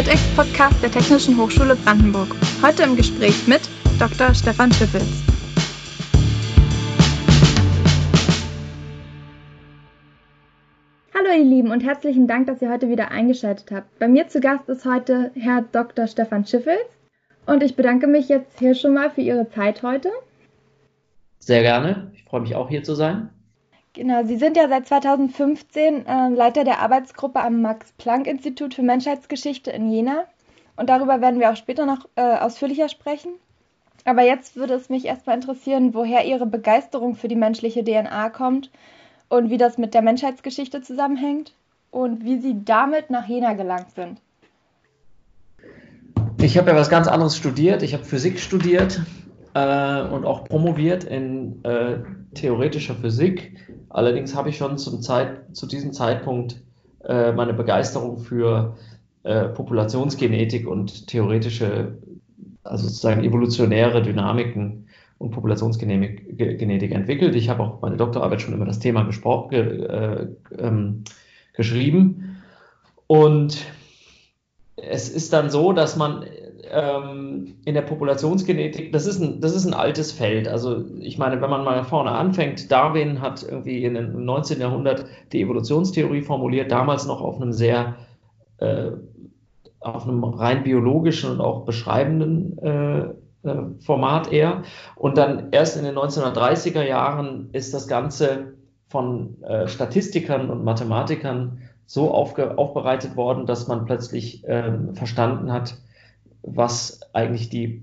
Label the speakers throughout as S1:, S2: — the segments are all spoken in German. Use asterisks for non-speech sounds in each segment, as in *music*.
S1: TEDx-Podcast der Technischen Hochschule Brandenburg. Heute im Gespräch mit Dr. Stefan Schiffels. Hallo ihr Lieben und herzlichen Dank, dass ihr heute wieder eingeschaltet habt. Bei mir zu Gast ist heute Herr Dr. Stefan Schiffels und ich bedanke mich jetzt hier schon mal für Ihre Zeit heute.
S2: Sehr gerne. Ich freue mich auch hier zu sein.
S1: Genau, Sie sind ja seit 2015 äh, Leiter der Arbeitsgruppe am Max-Planck-Institut für Menschheitsgeschichte in Jena. Und darüber werden wir auch später noch äh, ausführlicher sprechen. Aber jetzt würde es mich erstmal interessieren, woher Ihre Begeisterung für die menschliche DNA kommt und wie das mit der Menschheitsgeschichte zusammenhängt und wie Sie damit nach Jena gelangt sind.
S2: Ich habe ja was ganz anderes studiert. Ich habe Physik studiert äh, und auch promoviert in äh, theoretischer Physik. Allerdings habe ich schon zum Zeit, zu diesem Zeitpunkt äh, meine Begeisterung für äh, Populationsgenetik und theoretische, also sozusagen evolutionäre Dynamiken und Populationsgenetik entwickelt. Ich habe auch meine Doktorarbeit schon über das Thema ge, äh, ähm, geschrieben. Und es ist dann so, dass man ähm, in der Populationsgenetik, das ist, ein, das ist ein altes Feld. Also ich meine, wenn man mal vorne anfängt, Darwin hat irgendwie in im 19. Jahrhundert die Evolutionstheorie formuliert, damals noch auf einem sehr, äh, auf einem rein biologischen und auch beschreibenden äh, äh Format eher. Und dann erst in den 1930er Jahren ist das Ganze von äh, Statistikern und Mathematikern so aufbereitet worden, dass man plötzlich ähm, verstanden hat, was eigentlich die,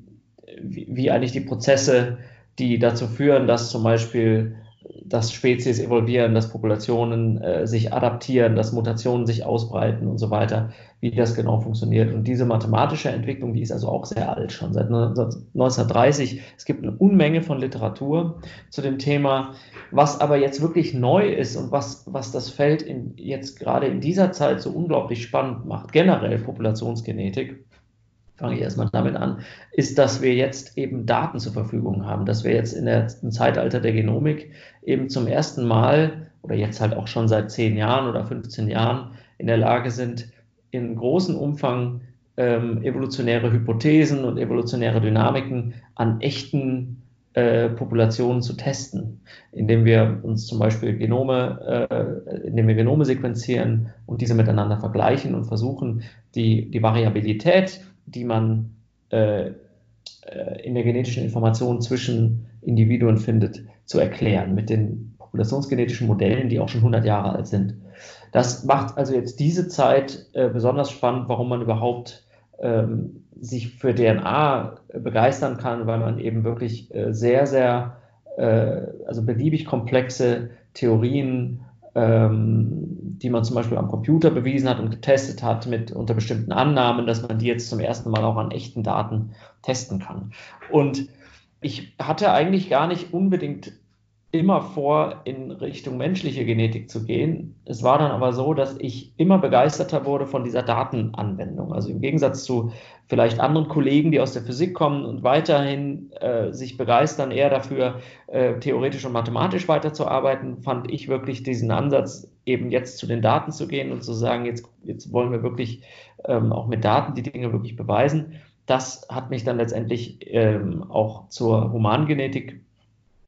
S2: wie, wie eigentlich die Prozesse, die dazu führen, dass zum Beispiel dass Spezies evolvieren, dass Populationen äh, sich adaptieren, dass Mutationen sich ausbreiten und so weiter, wie das genau funktioniert. Und diese mathematische Entwicklung, die ist also auch sehr alt, schon seit 1930. Es gibt eine Unmenge von Literatur zu dem Thema. Was aber jetzt wirklich neu ist und was, was das Feld in, jetzt gerade in dieser Zeit so unglaublich spannend macht, generell Populationsgenetik, fange ich erstmal damit an, ist, dass wir jetzt eben Daten zur Verfügung haben, dass wir jetzt in der, im Zeitalter der Genomik eben zum ersten Mal oder jetzt halt auch schon seit 10 Jahren oder 15 Jahren in der Lage sind, in großem Umfang ähm, evolutionäre Hypothesen und evolutionäre Dynamiken an echten äh, Populationen zu testen, indem wir uns zum Beispiel Genome, äh, indem wir Genome sequenzieren und diese miteinander vergleichen und versuchen, die, die Variabilität die man äh, äh, in der genetischen Information zwischen Individuen findet, zu erklären mit den populationsgenetischen Modellen, die auch schon 100 Jahre alt sind. Das macht also jetzt diese Zeit äh, besonders spannend, warum man überhaupt ähm, sich für DNA begeistern kann, weil man eben wirklich äh, sehr, sehr, äh, also beliebig komplexe Theorien die man zum Beispiel am Computer bewiesen hat und getestet hat mit unter bestimmten Annahmen, dass man die jetzt zum ersten Mal auch an echten Daten testen kann. Und ich hatte eigentlich gar nicht unbedingt immer vor, in Richtung menschliche Genetik zu gehen. Es war dann aber so, dass ich immer begeisterter wurde von dieser Datenanwendung. Also im Gegensatz zu vielleicht anderen Kollegen, die aus der Physik kommen und weiterhin äh, sich begeistern, eher dafür, äh, theoretisch und mathematisch weiterzuarbeiten, fand ich wirklich diesen Ansatz, eben jetzt zu den Daten zu gehen und zu sagen, jetzt, jetzt wollen wir wirklich ähm, auch mit Daten die Dinge wirklich beweisen. Das hat mich dann letztendlich ähm, auch zur Humangenetik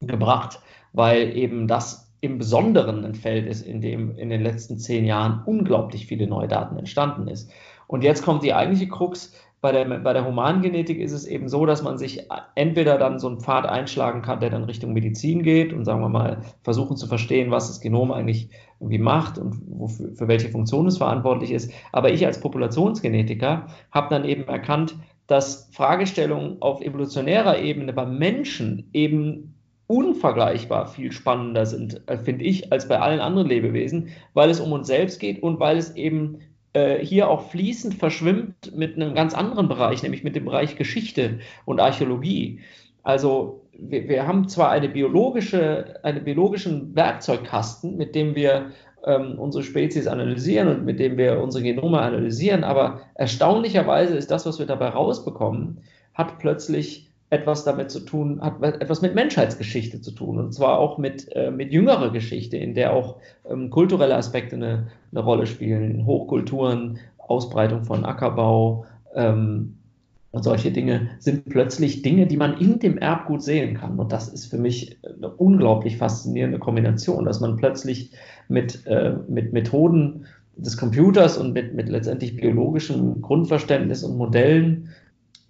S2: gebracht weil eben das im Besonderen ein Feld ist, in dem in den letzten zehn Jahren unglaublich viele neue Daten entstanden ist. Und jetzt kommt die eigentliche Krux. Bei der, bei der Humangenetik ist es eben so, dass man sich entweder dann so einen Pfad einschlagen kann, der dann Richtung Medizin geht und sagen wir mal versuchen zu verstehen, was das Genom eigentlich irgendwie macht und wofür, für welche Funktion es verantwortlich ist. Aber ich als Populationsgenetiker habe dann eben erkannt, dass Fragestellungen auf evolutionärer Ebene beim Menschen eben unvergleichbar viel spannender sind, äh, finde ich, als bei allen anderen Lebewesen, weil es um uns selbst geht und weil es eben äh, hier auch fließend verschwimmt mit einem ganz anderen Bereich, nämlich mit dem Bereich Geschichte und Archäologie. Also wir, wir haben zwar eine biologische, einen biologischen Werkzeugkasten, mit dem wir ähm, unsere Spezies analysieren und mit dem wir unsere Genome analysieren, aber erstaunlicherweise ist das, was wir dabei rausbekommen, hat plötzlich etwas damit zu tun, hat etwas mit Menschheitsgeschichte zu tun und zwar auch mit, äh, mit jüngerer Geschichte, in der auch ähm, kulturelle Aspekte eine, eine Rolle spielen, Hochkulturen Ausbreitung von Ackerbau ähm, und solche Dinge sind plötzlich Dinge, die man in dem Erbgut sehen kann. Und das ist für mich eine unglaublich faszinierende Kombination, dass man plötzlich mit, äh, mit Methoden des Computers und mit, mit letztendlich biologischem Grundverständnis und Modellen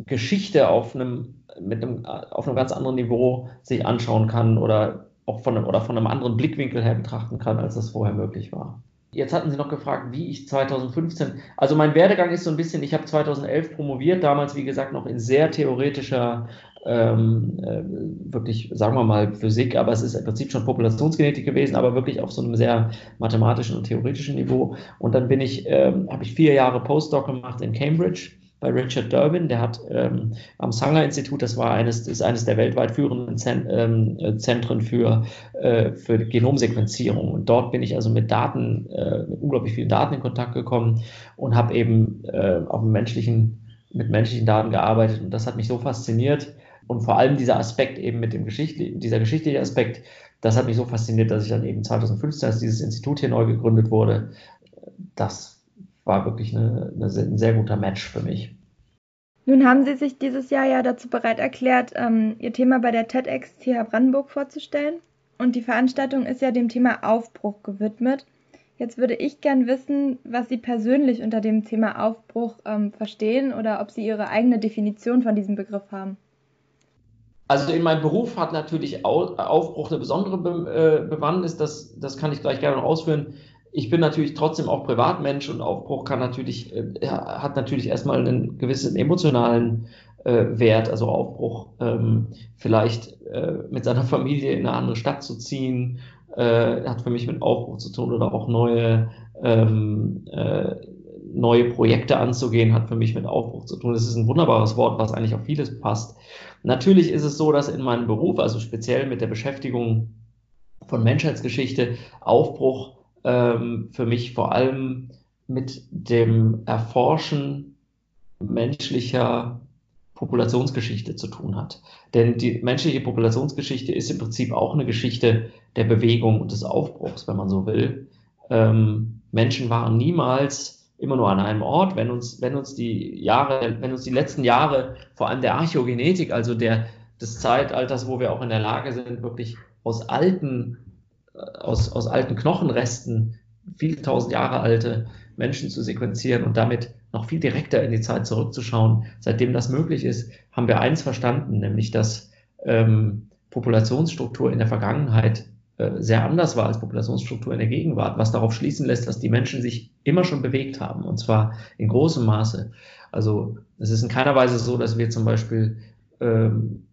S2: Geschichte auf einem, mit einem, auf einem ganz anderen Niveau sich anschauen kann oder auch von einem, oder von einem anderen Blickwinkel her betrachten kann, als das vorher möglich war. Jetzt hatten Sie noch gefragt, wie ich 2015, also mein Werdegang ist so ein bisschen, ich habe 2011 promoviert, damals wie gesagt noch in sehr theoretischer, ähm, äh, wirklich, sagen wir mal, Physik, aber es ist im Prinzip schon Populationsgenetik gewesen, aber wirklich auf so einem sehr mathematischen und theoretischen Niveau. Und dann bin ich, ähm, habe ich vier Jahre Postdoc gemacht in Cambridge bei Richard Durbin, der hat ähm, am Sanger-Institut, das war eines, ist eines der weltweit führenden ähm, Zentren für, äh, für Genomsequenzierung. Und dort bin ich also mit Daten, äh, mit unglaublich vielen Daten in Kontakt gekommen und habe eben äh, auf menschlichen, mit menschlichen Daten gearbeitet. Und das hat mich so fasziniert. Und vor allem dieser Aspekt eben mit dem Geschichtli dieser geschichtliche Aspekt, das hat mich so fasziniert, dass ich dann eben 2015, als dieses Institut hier neu gegründet wurde, das war wirklich eine, eine, ein sehr guter Match für mich.
S1: Nun haben Sie sich dieses Jahr ja dazu bereit erklärt, ähm, Ihr Thema bei der TEDx TH Brandenburg vorzustellen. Und die Veranstaltung ist ja dem Thema Aufbruch gewidmet. Jetzt würde ich gern wissen, was Sie persönlich unter dem Thema Aufbruch ähm, verstehen oder ob Sie Ihre eigene Definition von diesem Begriff haben.
S2: Also in meinem Beruf hat natürlich Aufbruch eine besondere Be äh, Bewandtnis, das, das kann ich gleich gerne noch ausführen ich bin natürlich trotzdem auch Privatmensch und Aufbruch kann natürlich, äh, hat natürlich erstmal einen gewissen emotionalen äh, Wert, also Aufbruch, ähm, vielleicht äh, mit seiner *laughs* Familie in eine andere Stadt zu ziehen, äh, hat für mich mit Aufbruch zu tun oder auch neue, ähm, äh, neue Projekte anzugehen, hat für mich mit Aufbruch zu tun. Das ist ein wunderbares Wort, was eigentlich auf vieles passt. Natürlich ist es so, dass in meinem Beruf, also speziell mit der Beschäftigung von Menschheitsgeschichte, Aufbruch ähm, für mich vor allem mit dem Erforschen menschlicher Populationsgeschichte zu tun hat. Denn die menschliche Populationsgeschichte ist im Prinzip auch eine Geschichte der Bewegung und des Aufbruchs, wenn man so will. Ähm, Menschen waren niemals immer nur an einem Ort. Wenn uns, wenn uns die Jahre, wenn uns die letzten Jahre, vor allem der Archäogenetik, also der, des Zeitalters, wo wir auch in der Lage sind, wirklich aus alten aus, aus alten Knochenresten viele tausend Jahre alte Menschen zu sequenzieren und damit noch viel direkter in die Zeit zurückzuschauen. Seitdem das möglich ist, haben wir eins verstanden, nämlich dass ähm, Populationsstruktur in der Vergangenheit äh, sehr anders war als Populationsstruktur in der Gegenwart, was darauf schließen lässt, dass die Menschen sich immer schon bewegt haben und zwar in großem Maße. Also es ist in keiner Weise so, dass wir zum Beispiel ähm, äh,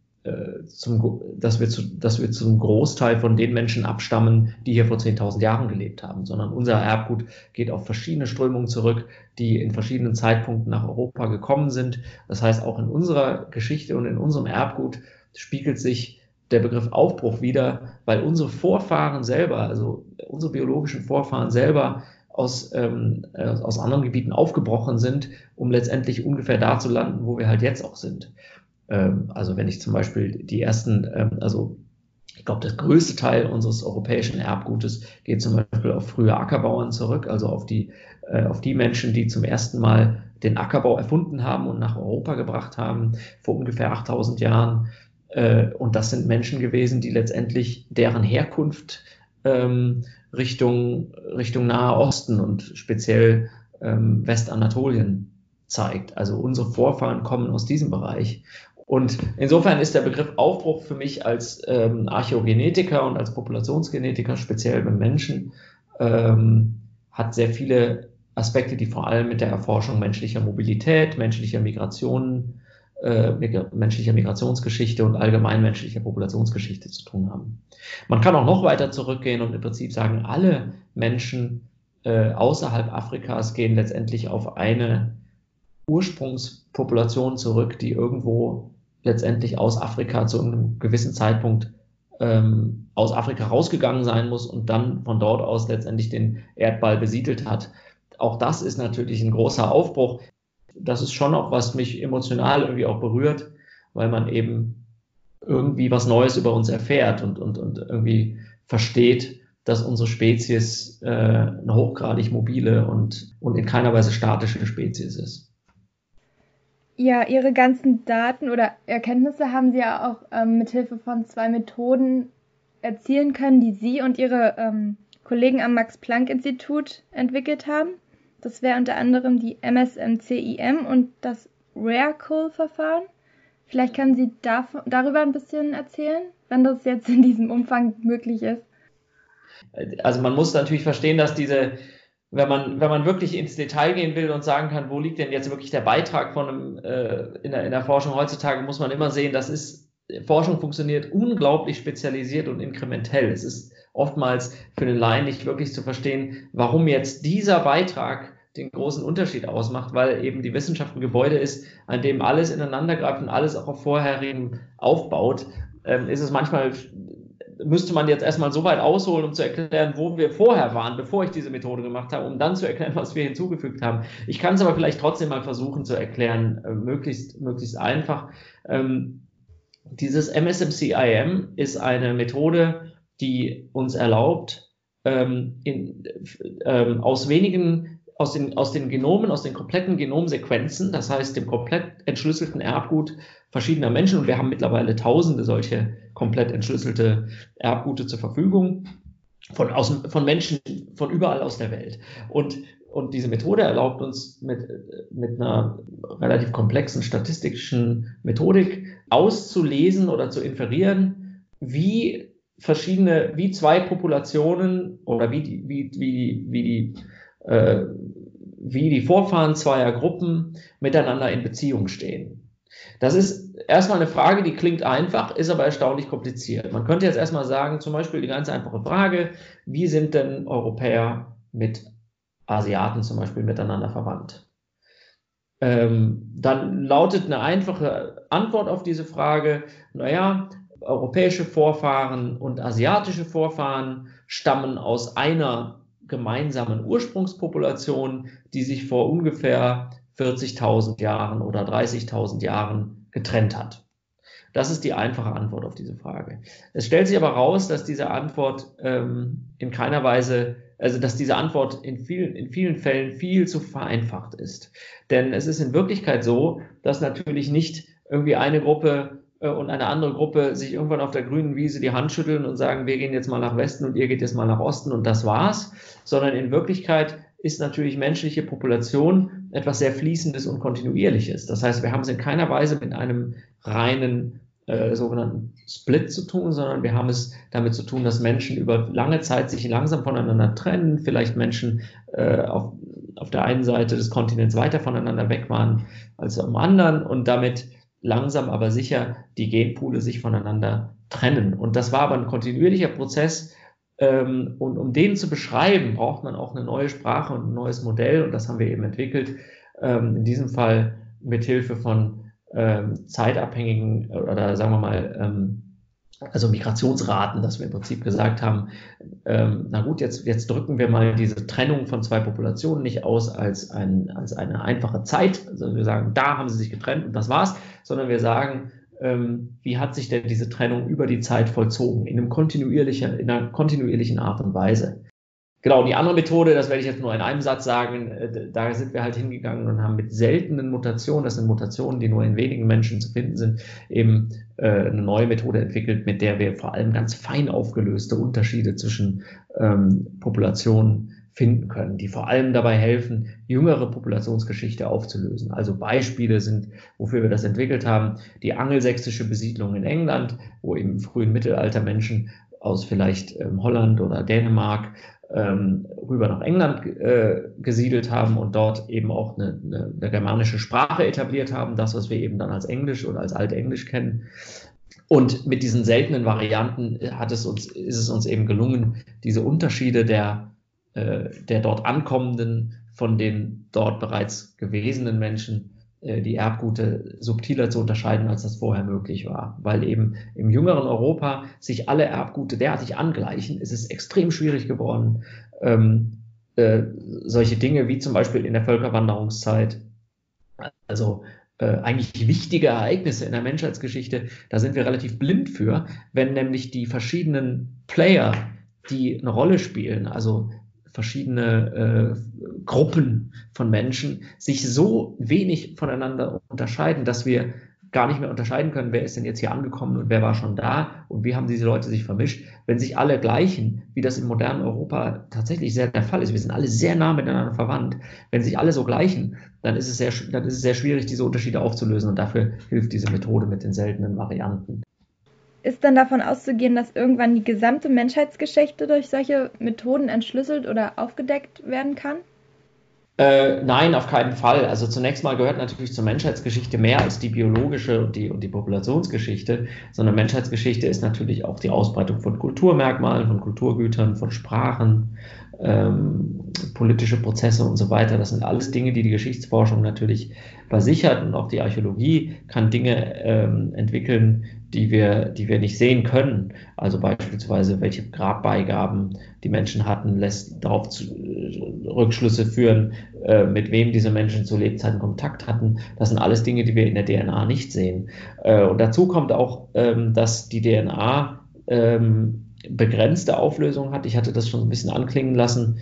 S2: zum, dass, wir zu, dass wir zum Großteil von den Menschen abstammen, die hier vor 10.000 Jahren gelebt haben, sondern unser Erbgut geht auf verschiedene Strömungen zurück, die in verschiedenen Zeitpunkten nach Europa gekommen sind. Das heißt, auch in unserer Geschichte und in unserem Erbgut spiegelt sich der Begriff Aufbruch wieder, weil unsere Vorfahren selber, also unsere biologischen Vorfahren selber aus, ähm, aus anderen Gebieten aufgebrochen sind, um letztendlich ungefähr da zu landen, wo wir halt jetzt auch sind. Ähm, also wenn ich zum Beispiel die ersten, ähm, also ich glaube, das größte Teil unseres europäischen Erbgutes geht zum Beispiel auf frühe Ackerbauern zurück, also auf die, äh, auf die Menschen, die zum ersten Mal den Ackerbau erfunden haben und nach Europa gebracht haben, vor ungefähr 8000 Jahren. Äh, und das sind Menschen gewesen, die letztendlich deren Herkunft ähm, Richtung, Richtung Nahe Osten und speziell Westanatolien zeigt. Also unsere Vorfahren kommen aus diesem Bereich. Und insofern ist der Begriff Aufbruch für mich als ähm, Archäogenetiker und als Populationsgenetiker, speziell beim Menschen, ähm, hat sehr viele Aspekte, die vor allem mit der Erforschung menschlicher Mobilität, menschlicher Migration, äh, menschlicher Migrationsgeschichte und allgemein menschlicher Populationsgeschichte zu tun haben. Man kann auch noch weiter zurückgehen und im Prinzip sagen, alle Menschen äh, außerhalb Afrikas gehen letztendlich auf eine Ursprungspopulation zurück, die irgendwo letztendlich aus Afrika zu einem gewissen Zeitpunkt ähm, aus Afrika rausgegangen sein muss und dann von dort aus letztendlich den Erdball besiedelt hat. Auch das ist natürlich ein großer Aufbruch. Das ist schon auch, was mich emotional irgendwie auch berührt, weil man eben irgendwie was Neues über uns erfährt und, und, und irgendwie versteht, dass unsere Spezies äh, eine hochgradig mobile und, und in keiner Weise statische Spezies ist.
S1: Ja, Ihre ganzen Daten oder Erkenntnisse haben Sie ja auch ähm, mit Hilfe von zwei Methoden erzielen können, die Sie und Ihre ähm, Kollegen am Max-Planck-Institut entwickelt haben. Das wäre unter anderem die MSMCIM und das RareCool-Verfahren. Vielleicht können Sie darüber ein bisschen erzählen, wenn das jetzt in diesem Umfang möglich ist.
S2: Also man muss natürlich verstehen, dass diese, wenn man, wenn man wirklich ins Detail gehen will und sagen kann, wo liegt denn jetzt wirklich der Beitrag von einem, äh, in, der, in der Forschung heutzutage, muss man immer sehen, das ist, Forschung funktioniert unglaublich spezialisiert und inkrementell. Es ist oftmals für den Laien nicht wirklich zu verstehen, warum jetzt dieser Beitrag den großen Unterschied ausmacht, weil eben die Wissenschaft ein Gebäude ist, an dem alles ineinander greift und alles auch auf vorherigen aufbaut, ähm, ist es manchmal, müsste man jetzt erstmal so weit ausholen, um zu erklären, wo wir vorher waren, bevor ich diese Methode gemacht habe, um dann zu erklären, was wir hinzugefügt haben. Ich kann es aber vielleicht trotzdem mal versuchen zu erklären, äh, möglichst, möglichst einfach. Ähm, dieses MSMCIM ist eine Methode, die uns erlaubt, ähm, in, ähm, aus wenigen aus den, aus den Genomen, aus den kompletten Genomsequenzen, das heißt dem komplett entschlüsselten Erbgut verschiedener Menschen, und wir haben mittlerweile tausende solche komplett entschlüsselte Erbgute zur Verfügung, von, aus, von Menschen von überall aus der Welt. Und, und diese Methode erlaubt uns mit, mit einer relativ komplexen statistischen Methodik auszulesen oder zu inferieren, wie verschiedene, wie zwei Populationen oder wie die, wie, wie, wie die äh, wie die Vorfahren zweier Gruppen miteinander in Beziehung stehen. Das ist erstmal eine Frage, die klingt einfach, ist aber erstaunlich kompliziert. Man könnte jetzt erstmal sagen, zum Beispiel die ganz einfache Frage, wie sind denn Europäer mit Asiaten zum Beispiel miteinander verwandt? Ähm, dann lautet eine einfache Antwort auf diese Frage, naja, europäische Vorfahren und asiatische Vorfahren stammen aus einer gemeinsamen Ursprungspopulation, die sich vor ungefähr 40.000 Jahren oder 30.000 Jahren getrennt hat. Das ist die einfache Antwort auf diese Frage. Es stellt sich aber raus, dass diese Antwort ähm, in keiner Weise, also dass diese Antwort in vielen, in vielen Fällen viel zu vereinfacht ist. Denn es ist in Wirklichkeit so, dass natürlich nicht irgendwie eine Gruppe und eine andere Gruppe sich irgendwann auf der grünen Wiese die Hand schütteln und sagen, wir gehen jetzt mal nach Westen und ihr geht jetzt mal nach Osten und das war's, sondern in Wirklichkeit ist natürlich menschliche Population etwas sehr Fließendes und Kontinuierliches. Das heißt, wir haben es in keiner Weise mit einem reinen äh, sogenannten Split zu tun, sondern wir haben es damit zu tun, dass Menschen über lange Zeit sich langsam voneinander trennen, vielleicht Menschen äh, auf, auf der einen Seite des Kontinents weiter voneinander weg waren als am anderen und damit langsam aber sicher die Genpoole sich voneinander trennen. Und das war aber ein kontinuierlicher Prozess. Ähm, und um den zu beschreiben, braucht man auch eine neue Sprache und ein neues Modell. Und das haben wir eben entwickelt. Ähm, in diesem Fall mit Hilfe von ähm, zeitabhängigen oder sagen wir mal ähm, also Migrationsraten, dass wir im Prinzip gesagt haben, ähm, na gut, jetzt, jetzt drücken wir mal diese Trennung von zwei Populationen nicht aus als, ein, als eine einfache Zeit. Also wir sagen, da haben sie sich getrennt und das war's, sondern wir sagen, ähm, wie hat sich denn diese Trennung über die Zeit vollzogen, in, einem kontinuierlichen, in einer kontinuierlichen Art und Weise. Genau, die andere Methode, das werde ich jetzt nur in einem Satz sagen, äh, da sind wir halt hingegangen und haben mit seltenen Mutationen, das sind Mutationen, die nur in wenigen Menschen zu finden sind, eben äh, eine neue Methode entwickelt, mit der wir vor allem ganz fein aufgelöste Unterschiede zwischen ähm, Populationen finden können, die vor allem dabei helfen, jüngere Populationsgeschichte aufzulösen. Also Beispiele sind, wofür wir das entwickelt haben, die angelsächsische Besiedlung in England, wo im frühen Mittelalter Menschen aus vielleicht ähm, Holland oder Dänemark ähm, rüber nach England äh, gesiedelt haben und dort eben auch eine, eine, eine, germanische Sprache etabliert haben, das, was wir eben dann als Englisch oder als Altenglisch kennen. Und mit diesen seltenen Varianten hat es uns, ist es uns eben gelungen, diese Unterschiede der, äh, der dort ankommenden von den dort bereits gewesenen Menschen äh, die Erbgute subtiler zu unterscheiden, als das vorher möglich war. Weil eben im jüngeren Europa sich alle Erbgute derartig angleichen, ist es extrem schwierig geworden, ähm, äh, solche Dinge wie zum Beispiel in der Völkerwanderungszeit, also äh, eigentlich wichtige Ereignisse in der Menschheitsgeschichte, da sind wir relativ blind für, wenn nämlich die verschiedenen Player die eine Rolle spielen, also verschiedene äh, Gruppen von Menschen, sich so wenig voneinander unterscheiden, dass wir gar nicht mehr unterscheiden können, wer ist denn jetzt hier angekommen und wer war schon da und wie haben diese Leute sich vermischt. Wenn sich alle gleichen, wie das im modernen Europa tatsächlich sehr der Fall ist, wir sind alle sehr nah miteinander verwandt, wenn sich alle so gleichen, dann ist es sehr, dann ist es sehr schwierig, diese Unterschiede aufzulösen und dafür hilft diese Methode mit den seltenen Varianten.
S1: Ist dann davon auszugehen, dass irgendwann die gesamte Menschheitsgeschichte durch solche Methoden entschlüsselt oder aufgedeckt werden kann?
S2: Äh, nein, auf keinen Fall. Also zunächst mal gehört natürlich zur Menschheitsgeschichte mehr als die biologische und die, und die Populationsgeschichte, sondern Menschheitsgeschichte ist natürlich auch die Ausbreitung von Kulturmerkmalen, von Kulturgütern, von Sprachen, ähm, politische Prozesse und so weiter. Das sind alles Dinge, die die Geschichtsforschung natürlich bei sich hat und auch die Archäologie kann Dinge ähm, entwickeln, die wir, die wir nicht sehen können. Also beispielsweise, welche Grabbeigaben die Menschen hatten, lässt darauf zu, äh, Rückschlüsse führen, äh, mit wem diese Menschen zu Lebzeiten Kontakt hatten. Das sind alles Dinge, die wir in der DNA nicht sehen. Äh, und dazu kommt auch, ähm, dass die DNA ähm, begrenzte Auflösung hat. Ich hatte das schon ein bisschen anklingen lassen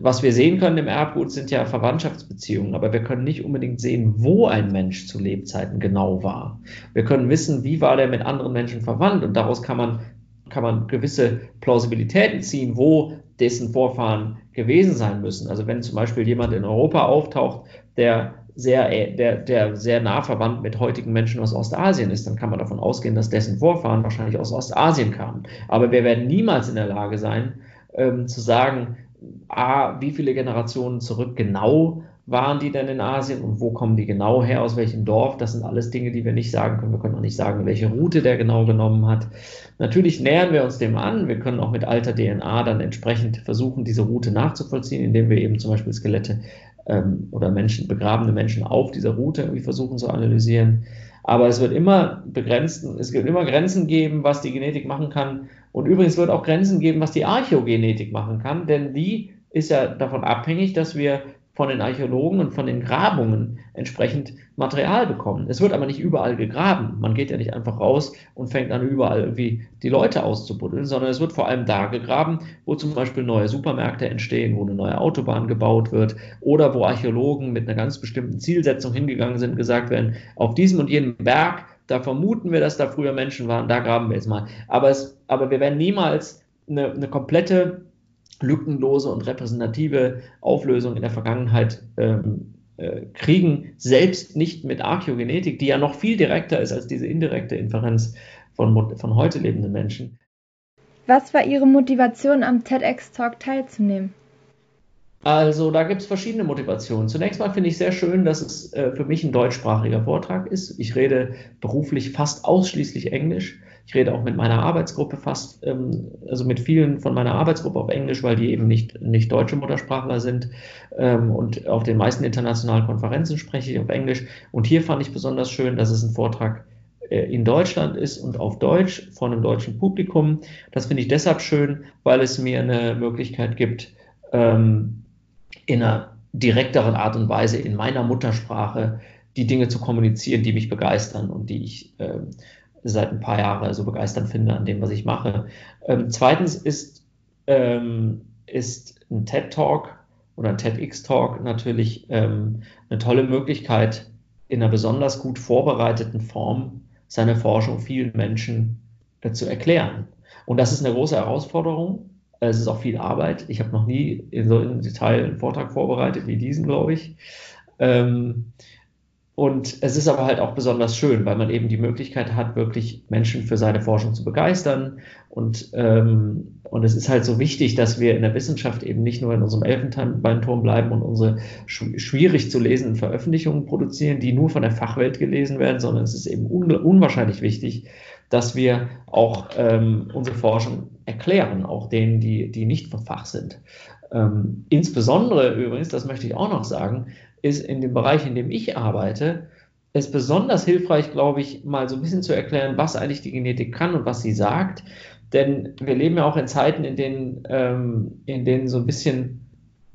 S2: was wir sehen können im Erbgut sind ja Verwandtschaftsbeziehungen, aber wir können nicht unbedingt sehen, wo ein Mensch zu Lebzeiten genau war. Wir können wissen, wie war der mit anderen Menschen verwandt und daraus kann man, kann man gewisse Plausibilitäten ziehen, wo dessen Vorfahren gewesen sein müssen. Also wenn zum Beispiel jemand in Europa auftaucht, der sehr, der, der sehr nah verwandt mit heutigen Menschen aus Ostasien ist, dann kann man davon ausgehen, dass dessen Vorfahren wahrscheinlich aus Ostasien kamen. Aber wir werden niemals in der Lage sein, ähm, zu sagen, A, wie viele Generationen zurück genau waren die denn in Asien und wo kommen die genau her, aus welchem Dorf? Das sind alles Dinge, die wir nicht sagen können. Wir können auch nicht sagen, welche Route der genau genommen hat. Natürlich nähern wir uns dem an. Wir können auch mit alter DNA dann entsprechend versuchen, diese Route nachzuvollziehen, indem wir eben zum Beispiel Skelette ähm, oder Menschen, begrabene Menschen auf dieser Route irgendwie versuchen zu analysieren. Aber es wird immer begrenzen, es wird immer Grenzen geben, was die Genetik machen kann. Und übrigens wird auch Grenzen geben, was die Archäogenetik machen kann, denn die ist ja davon abhängig, dass wir von den Archäologen und von den Grabungen entsprechend Material bekommen. Es wird aber nicht überall gegraben. Man geht ja nicht einfach raus und fängt an, überall irgendwie die Leute auszubuddeln, sondern es wird vor allem da gegraben, wo zum Beispiel neue Supermärkte entstehen, wo eine neue Autobahn gebaut wird oder wo Archäologen mit einer ganz bestimmten Zielsetzung hingegangen sind, gesagt werden, auf diesem und jenem Berg, da vermuten wir, dass da früher Menschen waren, da graben wir jetzt mal. Aber, es, aber wir werden niemals eine, eine komplette lückenlose und repräsentative Auflösung in der Vergangenheit ähm, äh, kriegen, selbst nicht mit Archäogenetik, die ja noch viel direkter ist als diese indirekte Inferenz von, von heute lebenden Menschen.
S1: Was war Ihre Motivation, am TEDx-Talk teilzunehmen?
S2: Also da gibt es verschiedene Motivationen. Zunächst mal finde ich sehr schön, dass es äh, für mich ein deutschsprachiger Vortrag ist. Ich rede beruflich fast ausschließlich Englisch. Ich rede auch mit meiner Arbeitsgruppe fast, ähm, also mit vielen von meiner Arbeitsgruppe auf Englisch, weil die eben nicht, nicht deutsche Muttersprachler sind. Ähm, und auf den meisten internationalen Konferenzen spreche ich auf Englisch. Und hier fand ich besonders schön, dass es ein Vortrag äh, in Deutschland ist und auf Deutsch von einem deutschen Publikum. Das finde ich deshalb schön, weil es mir eine Möglichkeit gibt, ähm, in einer direkteren Art und Weise in meiner Muttersprache die Dinge zu kommunizieren, die mich begeistern und die ich äh, seit ein paar Jahren so begeisternd finde an dem, was ich mache. Ähm, zweitens ist, ähm, ist ein TED Talk oder ein TEDx Talk natürlich ähm, eine tolle Möglichkeit, in einer besonders gut vorbereiteten Form seine Forschung vielen Menschen äh, zu erklären. Und das ist eine große Herausforderung. Es ist auch viel Arbeit. Ich habe noch nie in so einem Detail einen Vortrag vorbereitet wie diesen, glaube ich. Ähm, und es ist aber halt auch besonders schön, weil man eben die Möglichkeit hat, wirklich Menschen für seine Forschung zu begeistern. Und, ähm, und es ist halt so wichtig, dass wir in der Wissenschaft eben nicht nur in unserem Elfenbeinturm bleiben und unsere schwierig zu lesenden Veröffentlichungen produzieren, die nur von der Fachwelt gelesen werden, sondern es ist eben un unwahrscheinlich wichtig, dass wir auch ähm, unsere Forschung erklären, auch denen, die, die nicht vom Fach sind. Ähm, insbesondere übrigens, das möchte ich auch noch sagen, ist in dem Bereich, in dem ich arbeite, es besonders hilfreich, glaube ich, mal so ein bisschen zu erklären, was eigentlich die Genetik kann und was sie sagt. Denn wir leben ja auch in Zeiten, in denen, ähm, in denen so ein bisschen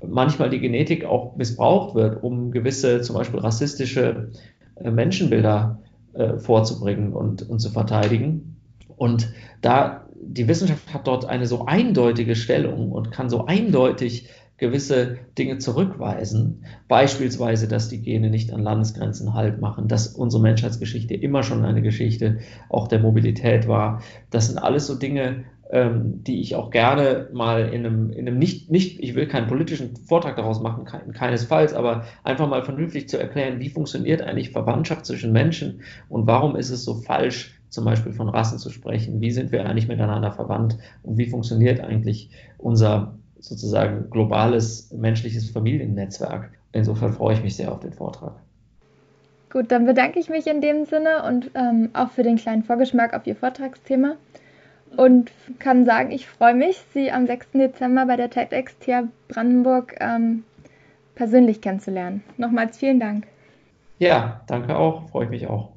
S2: manchmal die Genetik auch missbraucht wird, um gewisse, zum Beispiel rassistische äh, Menschenbilder äh, vorzubringen und, und zu verteidigen. Und da die Wissenschaft hat dort eine so eindeutige Stellung und kann so eindeutig gewisse Dinge zurückweisen. Beispielsweise, dass die Gene nicht an Landesgrenzen Halt machen, dass unsere Menschheitsgeschichte immer schon eine Geschichte auch der Mobilität war. Das sind alles so Dinge, ähm, die ich auch gerne mal in einem, in einem nicht, nicht, ich will keinen politischen Vortrag daraus machen, kein, keinesfalls, aber einfach mal vernünftig zu erklären, wie funktioniert eigentlich Verwandtschaft zwischen Menschen und warum ist es so falsch, zum Beispiel von Rassen zu sprechen, wie sind wir eigentlich miteinander verwandt und wie funktioniert eigentlich unser sozusagen globales menschliches Familiennetzwerk. Insofern freue ich mich sehr auf den Vortrag.
S1: Gut, dann bedanke ich mich in dem Sinne und ähm, auch für den kleinen Vorgeschmack auf Ihr Vortragsthema und kann sagen, ich freue mich, Sie am 6. Dezember bei der TEDx TIA Brandenburg ähm, persönlich kennenzulernen. Nochmals vielen Dank.
S2: Ja, danke auch, freue ich mich auch.